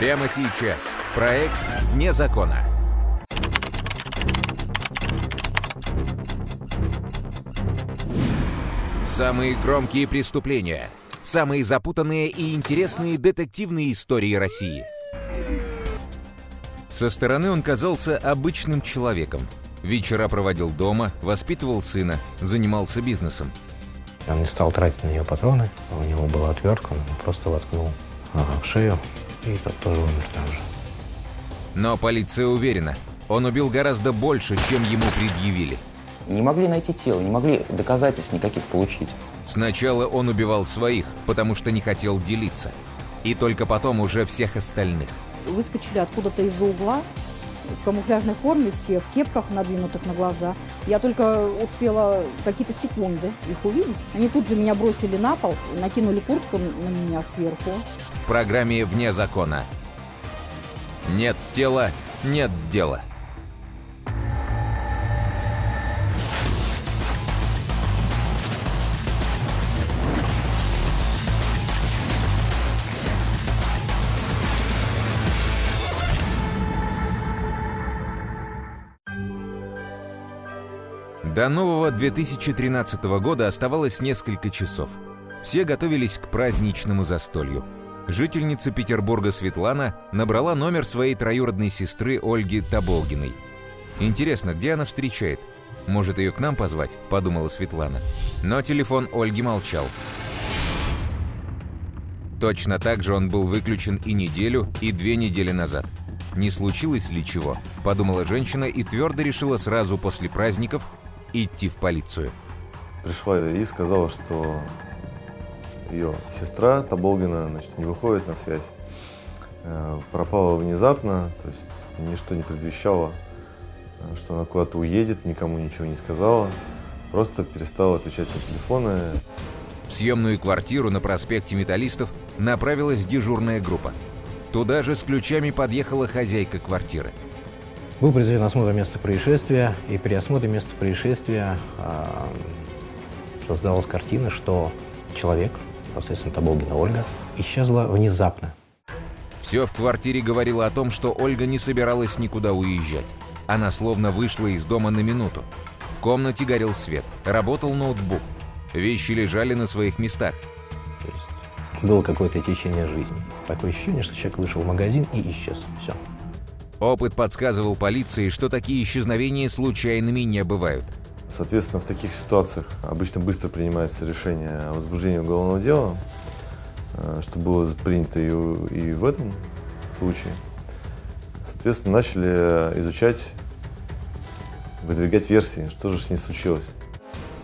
Прямо сейчас. Проект «Вне закона». Самые громкие преступления. Самые запутанные и интересные детективные истории России. Со стороны он казался обычным человеком. Вечера проводил дома, воспитывал сына, занимался бизнесом. Он не стал тратить на нее патроны, у него была отвертка, он просто воткнул в шею, и тот тоже умер там же. Но полиция уверена, он убил гораздо больше, чем ему предъявили. Не могли найти тело, не могли доказательств никаких получить. Сначала он убивал своих, потому что не хотел делиться. И только потом уже всех остальных. Выскочили откуда-то из-за угла, в камуфляжной форме все, в кепках, надвинутых на глаза. Я только успела какие-то секунды их увидеть. Они тут же меня бросили на пол, накинули куртку на меня сверху. В программе «Вне закона». Нет тела, нет дела. До нового 2013 года оставалось несколько часов. Все готовились к праздничному застолью. Жительница Петербурга Светлана набрала номер своей троюродной сестры Ольги Таболгиной. Интересно, где она встречает? Может, ее к нам позвать? Подумала Светлана. Но телефон Ольги молчал. Точно так же он был выключен и неделю, и две недели назад. Не случилось ли чего? Подумала женщина и твердо решила сразу после праздников идти в полицию. Пришла и сказала, что ее сестра Таболгина значит, не выходит на связь. Э, пропала внезапно, то есть ничто не предвещало, э, что она куда-то уедет, никому ничего не сказала. Просто перестала отвечать на телефоны. В съемную квартиру на проспекте Металлистов направилась дежурная группа. Туда же с ключами подъехала хозяйка квартиры. Был произведен осмотр места происшествия, и при осмотре места происшествия э, создалась картина, что человек, непосредственно Таболгина Ольга, исчезла внезапно. Все в квартире говорило о том, что Ольга не собиралась никуда уезжать. Она словно вышла из дома на минуту. В комнате горел свет, работал ноутбук. Вещи лежали на своих местах. То есть было какое-то течение жизни. Такое ощущение, что человек вышел в магазин и исчез. Все. Опыт подсказывал полиции, что такие исчезновения случайными не бывают. Соответственно, в таких ситуациях обычно быстро принимается решение о возбуждении уголовного дела, э, что было принято и, и в этом случае. Соответственно, начали изучать, выдвигать версии, что же с ней случилось.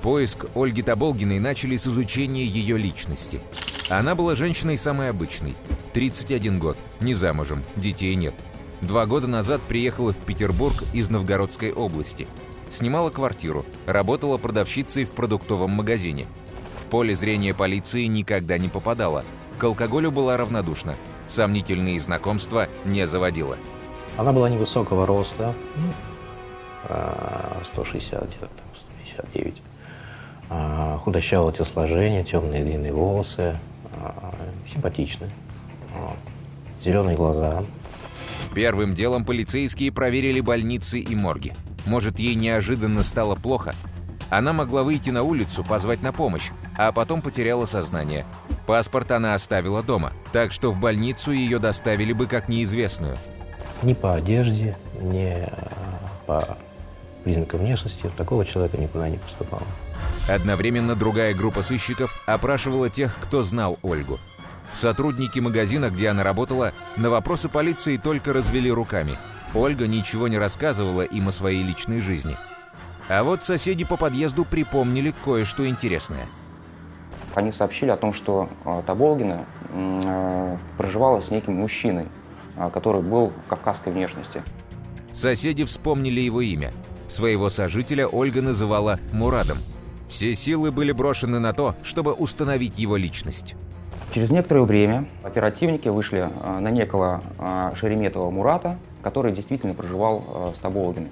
Поиск Ольги Таболгиной начали с изучения ее личности. Она была женщиной самой обычной. 31 год, не замужем, детей нет. Два года назад приехала в Петербург из Новгородской области. Снимала квартиру, работала продавщицей в продуктовом магазине. В поле зрения полиции никогда не попадала. К алкоголю была равнодушна. Сомнительные знакомства не заводила. Она была невысокого роста, 160, ну, где-то там 159. А, худощавое телосложение, темные длинные волосы, а, симпатичная. Зеленые глаза, Первым делом полицейские проверили больницы и морги. Может, ей неожиданно стало плохо? Она могла выйти на улицу, позвать на помощь, а потом потеряла сознание. Паспорт она оставила дома, так что в больницу ее доставили бы как неизвестную. Ни по одежде, ни по признакам внешности такого человека никуда не поступало. Одновременно другая группа сыщиков опрашивала тех, кто знал Ольгу. Сотрудники магазина, где она работала, на вопросы полиции только развели руками. Ольга ничего не рассказывала им о своей личной жизни. А вот соседи по подъезду припомнили кое-что интересное. Они сообщили о том, что э, Таболгина э, проживала с неким мужчиной, э, который был кавказской внешности. Соседи вспомнили его имя. Своего сожителя Ольга называла Мурадом. Все силы были брошены на то, чтобы установить его личность. Через некоторое время оперативники вышли э, на некого э, Шереметова Мурата, который действительно проживал э, с Табологиной.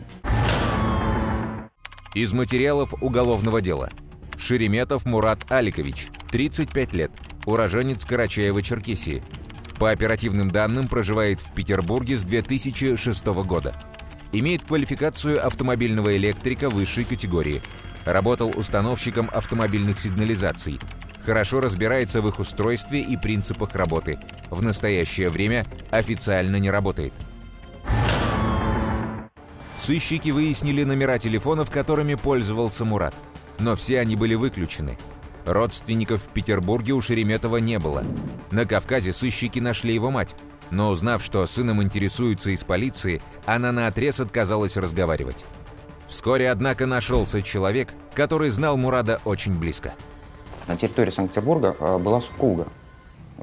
Из материалов уголовного дела. Шереметов Мурат Аликович, 35 лет, уроженец Карачаева-Черкесии. По оперативным данным, проживает в Петербурге с 2006 года. Имеет квалификацию автомобильного электрика высшей категории. Работал установщиком автомобильных сигнализаций. Хорошо разбирается в их устройстве и принципах работы. В настоящее время официально не работает. Сыщики выяснили номера телефонов, которыми пользовался Мурат. Но все они были выключены. Родственников в Петербурге у Шереметова не было. На Кавказе сыщики нашли его мать, но узнав, что сыном интересуются из полиции, она наотрез отказалась разговаривать. Вскоре, однако, нашелся человек, который знал Мурада очень близко. На территории Санкт-Петербурга э, была супруга.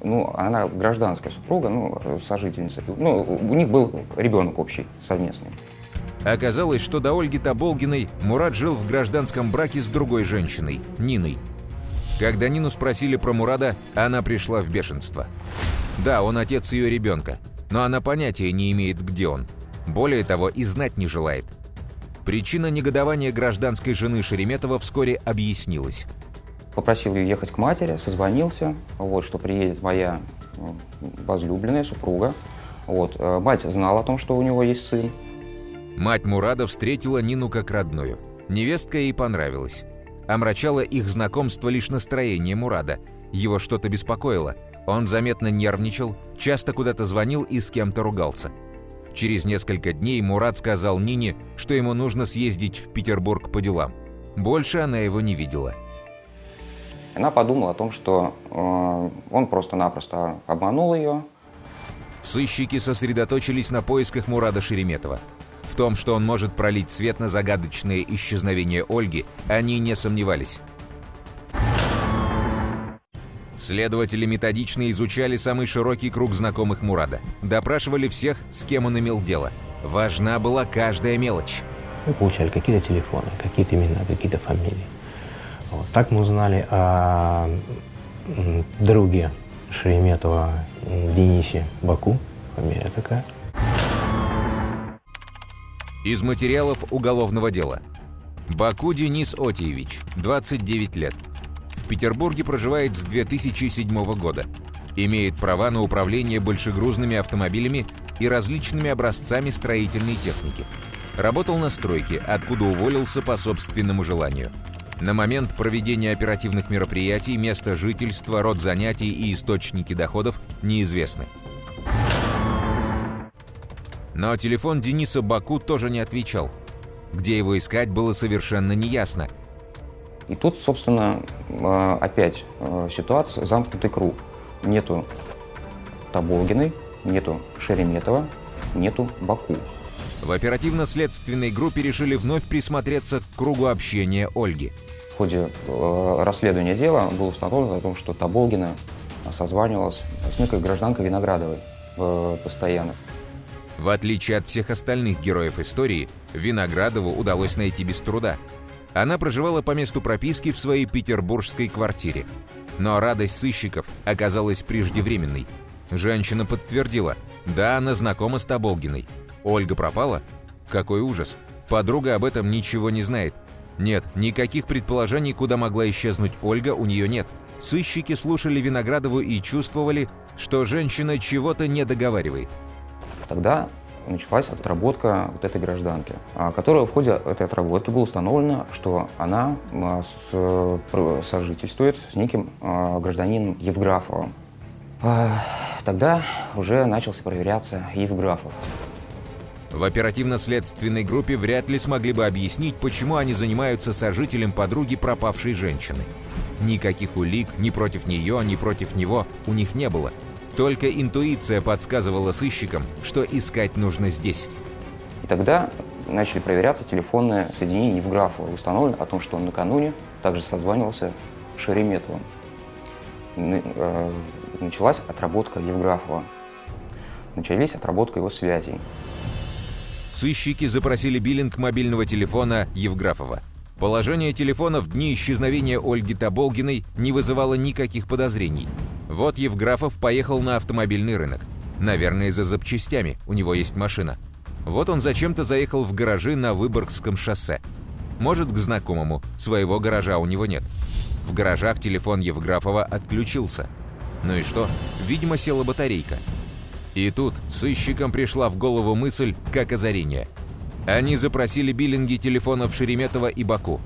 Ну, она гражданская супруга, ну, сожительница. Ну, у них был ребенок общий, совместный. Оказалось, что до Ольги Таболгиной Мурат жил в гражданском браке с другой женщиной, Ниной. Когда Нину спросили про Мурада, она пришла в бешенство. Да, он отец ее ребенка, но она понятия не имеет, где он. Более того, и знать не желает. Причина негодования гражданской жены Шереметова вскоре объяснилась. Попросил ее ехать к матери, созвонился, вот, что приедет моя возлюбленная супруга. Вот. Э, мать знала о том, что у него есть сын. Мать Мурада встретила Нину как родную. Невестка ей понравилась. Омрачало их знакомство лишь настроение Мурада. Его что-то беспокоило. Он заметно нервничал, часто куда-то звонил и с кем-то ругался. Через несколько дней Мурат сказал Нине, что ему нужно съездить в Петербург по делам. Больше она его не видела. Она подумала о том, что э, он просто-напросто обманул ее. Сыщики сосредоточились на поисках Мурада Шереметова. В том, что он может пролить свет на загадочное исчезновение Ольги, они не сомневались. Следователи методично изучали самый широкий круг знакомых Мурада. Допрашивали всех, с кем он имел дело. Важна была каждая мелочь. Мы получали какие-то телефоны, какие-то имена, какие-то фамилии. Вот. Так мы узнали о друге Шереметова Денисе Баку, фамилия такая. Из материалов уголовного дела. Баку Денис Отиевич, 29 лет. В Петербурге проживает с 2007 года. Имеет права на управление большегрузными автомобилями и различными образцами строительной техники. Работал на стройке, откуда уволился по собственному желанию. На момент проведения оперативных мероприятий место жительства, род занятий и источники доходов неизвестны. Но телефон Дениса Баку тоже не отвечал. Где его искать, было совершенно неясно. И тут, собственно, э, опять э, ситуация, замкнутый круг. Нету Таболгиной, нету Шереметова, нету Баку. В оперативно-следственной группе решили вновь присмотреться к кругу общения Ольги. В ходе э, расследования дела было установлено о том, что Таболгина созванивалась с некой гражданкой Виноградовой постоянно. В отличие от всех остальных героев истории, Виноградову удалось найти без труда. Она проживала по месту прописки в своей петербургской квартире. Но радость сыщиков оказалась преждевременной. Женщина подтвердила, да, она знакома с Тоболгиной. Ольга пропала? Какой ужас. Подруга об этом ничего не знает. Нет, никаких предположений, куда могла исчезнуть Ольга, у нее нет. Сыщики слушали Виноградову и чувствовали, что женщина чего-то не договаривает. Тогда началась отработка вот этой гражданки, а, которая в ходе этой отработки было установлено, что она а, сожительствует с неким а, гражданином Евграфовым. Тогда уже начался проверяться Евграфов. В оперативно-следственной группе вряд ли смогли бы объяснить, почему они занимаются сожителем подруги пропавшей женщины. Никаких улик ни против нее, ни против него у них не было – только интуиция подсказывала сыщикам, что искать нужно здесь. И тогда начали проверяться телефонные соединения Евграфова. Установлено о том, что он накануне также созванивался с Шереметовым. Э, началась отработка Евграфова. Начались отработка его связей. Сыщики запросили биллинг мобильного телефона Евграфова. Положение телефона в дни исчезновения Ольги Таболгиной не вызывало никаких подозрений. Вот Евграфов поехал на автомобильный рынок. Наверное, за запчастями, у него есть машина. Вот он зачем-то заехал в гаражи на Выборгском шоссе. Может, к знакомому, своего гаража у него нет. В гаражах телефон Евграфова отключился. Ну и что? Видимо, села батарейка. И тут сыщикам пришла в голову мысль, как озарение. Они запросили биллинги телефонов Шереметова и Баку.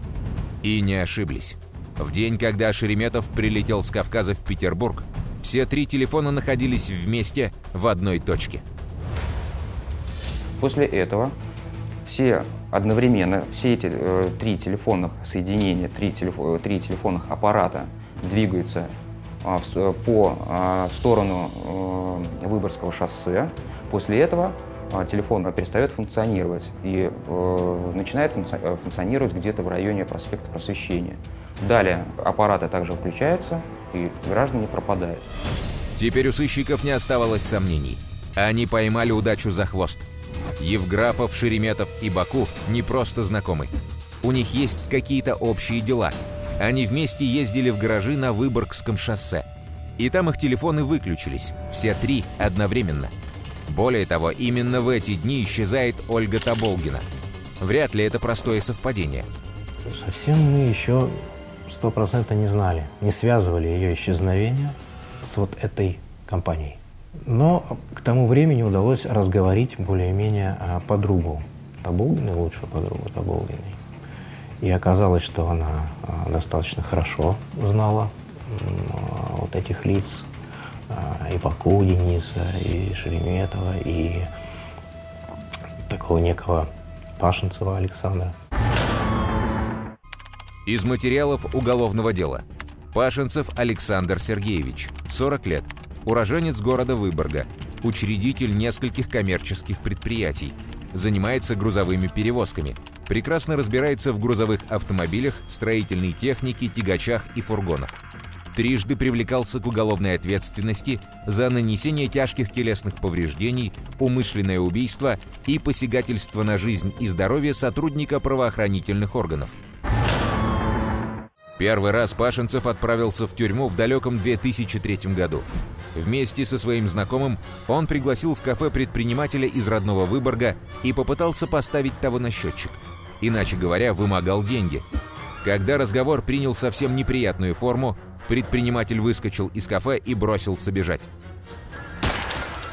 И не ошиблись. В день, когда Шереметов прилетел с Кавказа в Петербург, все три телефона находились вместе в одной точке. После этого все одновременно, все эти э, три телефонных соединения, три, телефо, три телефонных аппарата двигаются э, по а, в сторону э, Выборгского шоссе. После этого а, телефон перестает функционировать и э, начинает функци- функционировать где-то в районе проспекта Просвещения. Далее аппараты также включаются, и граждане пропадают. Теперь у сыщиков не оставалось сомнений. Они поймали удачу за хвост. Евграфов, Шереметов и Баку не просто знакомы. У них есть какие-то общие дела. Они вместе ездили в гаражи на Выборгском шоссе. И там их телефоны выключились. Все три одновременно. Более того, именно в эти дни исчезает Ольга Таболгина. Вряд ли это простое совпадение. Совсем мы еще стопроцентно не знали, не связывали ее исчезновение с вот этой компанией. Но к тому времени удалось разговорить более-менее а, подругу Таболгиной, лучшую подругу Таболгиной. И оказалось, что она а, достаточно хорошо знала вот этих лиц, и Баку Дениса, и Шереметова, и такого некого Пашинцева Александра. Из материалов уголовного дела. Пашинцев Александр Сергеевич, 40 лет, уроженец города Выборга, учредитель нескольких коммерческих предприятий, занимается грузовыми перевозками, прекрасно разбирается в грузовых автомобилях, строительной технике, тягачах и фургонах. Трижды привлекался к уголовной ответственности за нанесение тяжких телесных повреждений, умышленное убийство и посягательство на жизнь и здоровье сотрудника правоохранительных органов – Первый раз Пашинцев отправился в тюрьму в далеком 2003 году. Вместе со своим знакомым он пригласил в кафе предпринимателя из родного Выборга и попытался поставить того на счетчик. Иначе говоря, вымогал деньги. Когда разговор принял совсем неприятную форму, предприниматель выскочил из кафе и бросился бежать.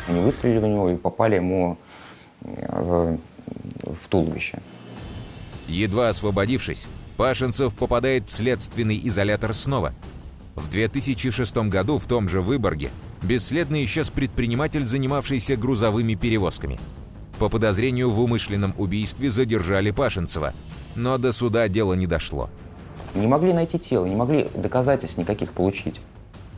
Они выстрелили в него и попали ему в, в туловище. Едва освободившись, Пашинцев попадает в следственный изолятор снова. В 2006 году в том же Выборге бесследно исчез предприниматель, занимавшийся грузовыми перевозками. По подозрению в умышленном убийстве задержали Пашинцева, но до суда дело не дошло. Не могли найти тело, не могли доказательств никаких получить.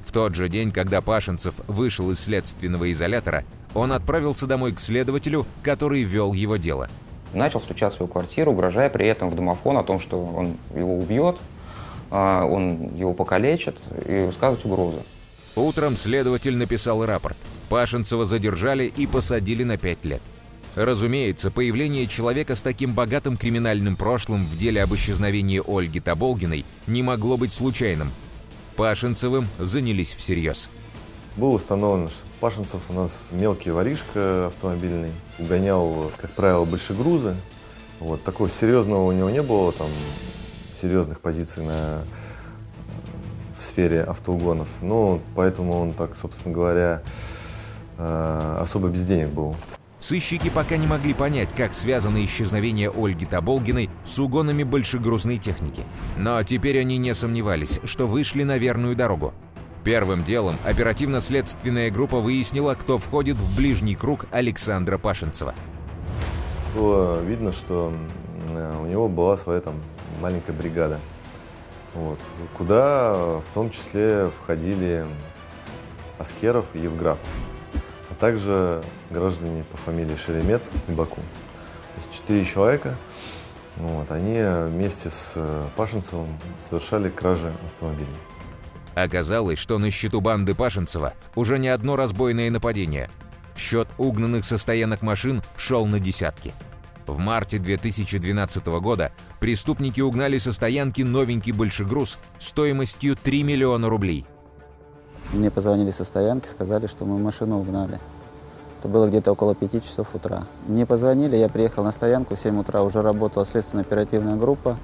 В тот же день, когда Пашинцев вышел из следственного изолятора, он отправился домой к следователю, который вел его дело – начал стучать в свою квартиру, угрожая при этом в домофон о том, что он его убьет, а, он его покалечит и высказывать угрозы. Утром следователь написал рапорт. Пашинцева задержали и посадили на пять лет. Разумеется, появление человека с таким богатым криминальным прошлым в деле об исчезновении Ольги Таболгиной не могло быть случайным. Пашинцевым занялись всерьез. Было установлено, что Пашинцев у нас мелкий воришка автомобильный, угонял, как правило, большегрузы. Вот, такого серьезного у него не было, там, серьезных позиций на, в сфере автоугонов. Ну, поэтому он так, собственно говоря, э, особо без денег был. Сыщики пока не могли понять, как связано исчезновение Ольги Таболгиной с угонами большегрузной техники. Но теперь они не сомневались, что вышли на верную дорогу. Первым делом оперативно-следственная группа выяснила, кто входит в ближний круг Александра Пашинцева. Было видно, что э, у него была своя там маленькая бригада, вот, куда в том числе входили Аскеров и Евграфов, а также граждане по фамилии Шеремет и Баку. То есть четыре человека, вот, они вместе с э, Пашинцевым совершали кражи автомобилей. Оказалось, что на счету банды Пашинцева уже не одно разбойное нападение. Счет угнанных со стоянок машин шел на десятки. В марте 2012 года преступники угнали со стоянки новенький большегруз стоимостью 3 миллиона рублей. Мне позвонили со стоянки, сказали, что мы машину угнали. Это было где-то около 5 часов утра. Мне позвонили, я приехал на стоянку, в 7 утра уже работала следственно-оперативная группа.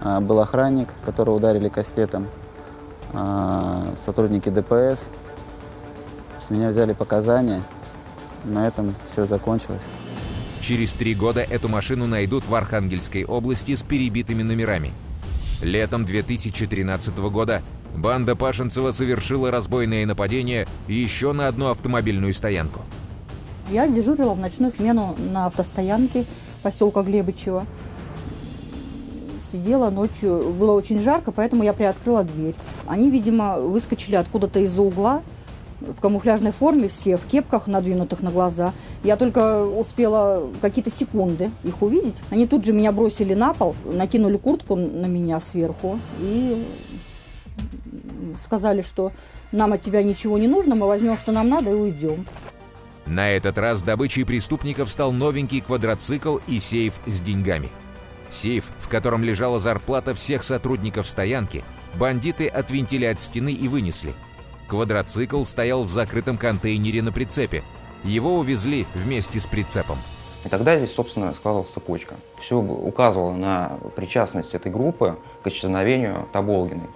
А, был охранник, которого ударили кастетом. А, сотрудники ДПС. С меня взяли показания, на этом все закончилось. Через три года эту машину найдут в Архангельской области с перебитыми номерами. Летом 2013 года банда Пашинцева совершила разбойное нападение еще на одну автомобильную стоянку. Я дежурила в ночную смену на автостоянке поселка Глебычева. Сидела ночью, было очень жарко, поэтому я приоткрыла дверь. Они, видимо, выскочили откуда-то из-за угла, в камуфляжной форме все, в кепках, надвинутых на глаза. Я только успела какие-то секунды их увидеть. Они тут же меня бросили на пол, накинули куртку на меня сверху и сказали, что нам от тебя ничего не нужно, мы возьмем, что нам надо, и уйдем. На этот раз добычей преступников стал новенький квадроцикл и сейф с деньгами. Сейф, в котором лежала зарплата всех сотрудников стоянки, бандиты отвинтили от стены и вынесли. Квадроцикл стоял в закрытом контейнере на прицепе. Его увезли вместе с прицепом. И тогда здесь, собственно, складывалась цепочка. Все указывало на причастность этой группы к исчезновению Таболгиной.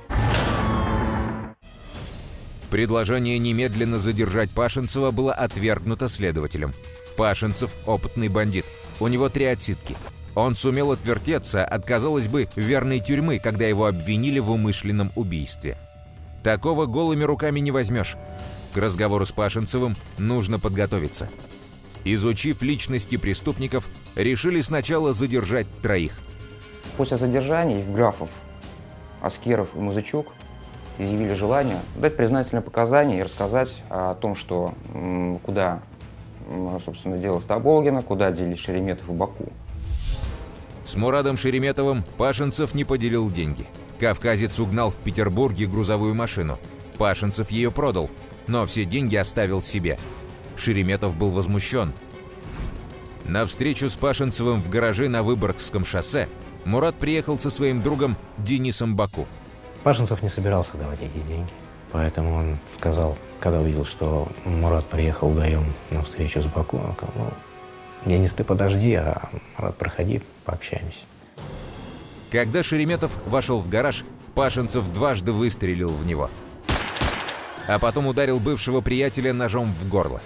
Предложение немедленно задержать Пашинцева было отвергнуто следователем. Пашинцев – опытный бандит. У него три отсидки. Он сумел отвертеться от, казалось бы, верной тюрьмы, когда его обвинили в умышленном убийстве. Такого голыми руками не возьмешь. К разговору с Пашинцевым нужно подготовиться. Изучив личности преступников, решили сначала задержать троих. После задержания Евграфов, Аскеров и Музычук изъявили желание дать признательные показания и рассказать о том, что куда, собственно, дело Стаболгина, куда делись Шереметов и Баку. С Мурадом Шереметовым Пашинцев не поделил деньги. Кавказец угнал в Петербурге грузовую машину. Пашинцев ее продал, но все деньги оставил себе. Шереметов был возмущен. На встречу с Пашинцевым в гараже на Выборгском шоссе Мурат приехал со своим другом Денисом Баку. Пашинцев не собирался давать эти деньги. Поэтому он сказал, когда увидел, что Мурат приехал вдвоем на встречу с Баку, он сказал, ну, Денис, ты подожди, а Мурат, проходи, пообщаемся. Когда Шереметов вошел в гараж, Пашинцев дважды выстрелил в него. А потом ударил бывшего приятеля ножом в горло.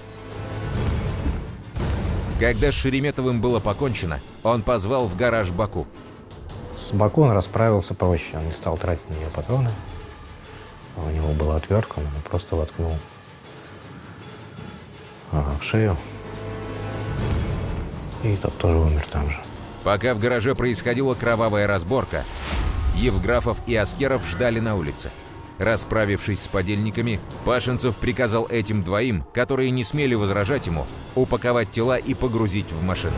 Когда с Шереметовым было покончено, он позвал в гараж Баку. С Баку он расправился проще, он не стал тратить на нее патроны. У него была отвертка, он просто воткнул в шею. И тот тоже умер там же. Пока в гараже происходила кровавая разборка, Евграфов и Аскеров ждали на улице. Расправившись с подельниками, Пашинцев приказал этим двоим, которые не смели возражать ему, упаковать тела и погрузить в машину.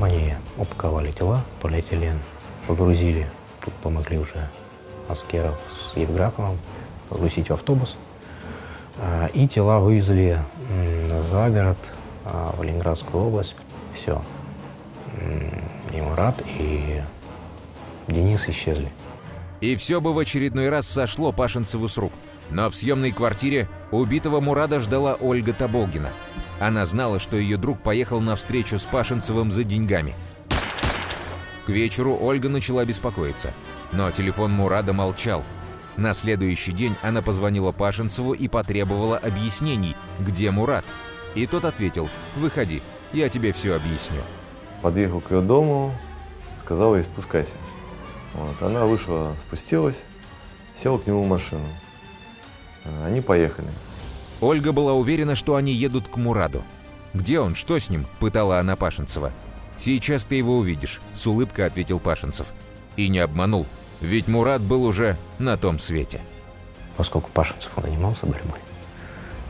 Они упаковали тела, полиэтилен, погрузили. Тут помогли уже Аскеров с Евграфовым погрузить в автобус. А, и тела вывезли за город, а, в Ленинградскую область. Все. И Мурат, и Денис исчезли. И все бы в очередной раз сошло Пашинцеву с рук. Но в съемной квартире убитого Мурада ждала Ольга Таболгина. Она знала, что ее друг поехал на встречу с Пашинцевым за деньгами. К вечеру Ольга начала беспокоиться. Но телефон Мурада молчал. На следующий день она позвонила Пашинцеву и потребовала объяснений, где Мурат. И тот ответил, выходи, я тебе все объясню. Подъехал к ее дому, сказал ей спускайся. Вот. Она вышла, спустилась, села к нему в машину. Они поехали. Ольга была уверена, что они едут к Мураду. «Где он? Что с ним?» – пытала она Пашинцева. «Сейчас ты его увидишь», – с улыбкой ответил Пашинцев. И не обманул, ведь Мурат был уже на том свете. Поскольку Пашинцев занимался борьбой,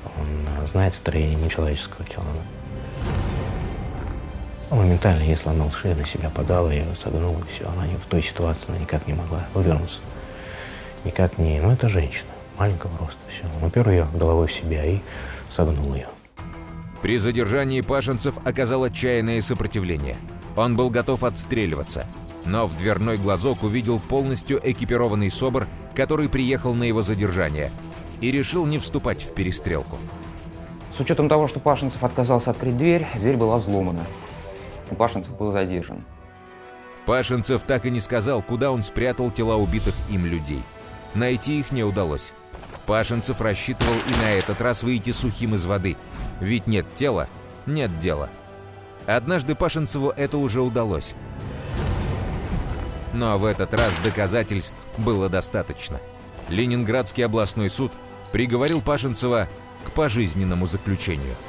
он знает строение нечеловеческого тела. Он моментально ей сломал шею, на себя подала, ее согнул, и все. Она в той ситуации она никак не могла вывернуться. Никак не... Ну, это женщина, маленького роста, все. Он упер ее головой в себя и согнул ее. При задержании Пашинцев оказал отчаянное сопротивление. Он был готов отстреливаться. Но в дверной глазок увидел полностью экипированный СОБР, который приехал на его задержание, и решил не вступать в перестрелку. С учетом того, что Пашинцев отказался открыть дверь, дверь была взломана. Пашинцев был задержан. Пашинцев так и не сказал, куда он спрятал тела убитых им людей. Найти их не удалось. Пашинцев рассчитывал и на этот раз выйти сухим из воды. Ведь нет тела, нет дела. Однажды Пашинцеву это уже удалось. Но в этот раз доказательств было достаточно. Ленинградский областной суд приговорил Пашинцева к пожизненному заключению –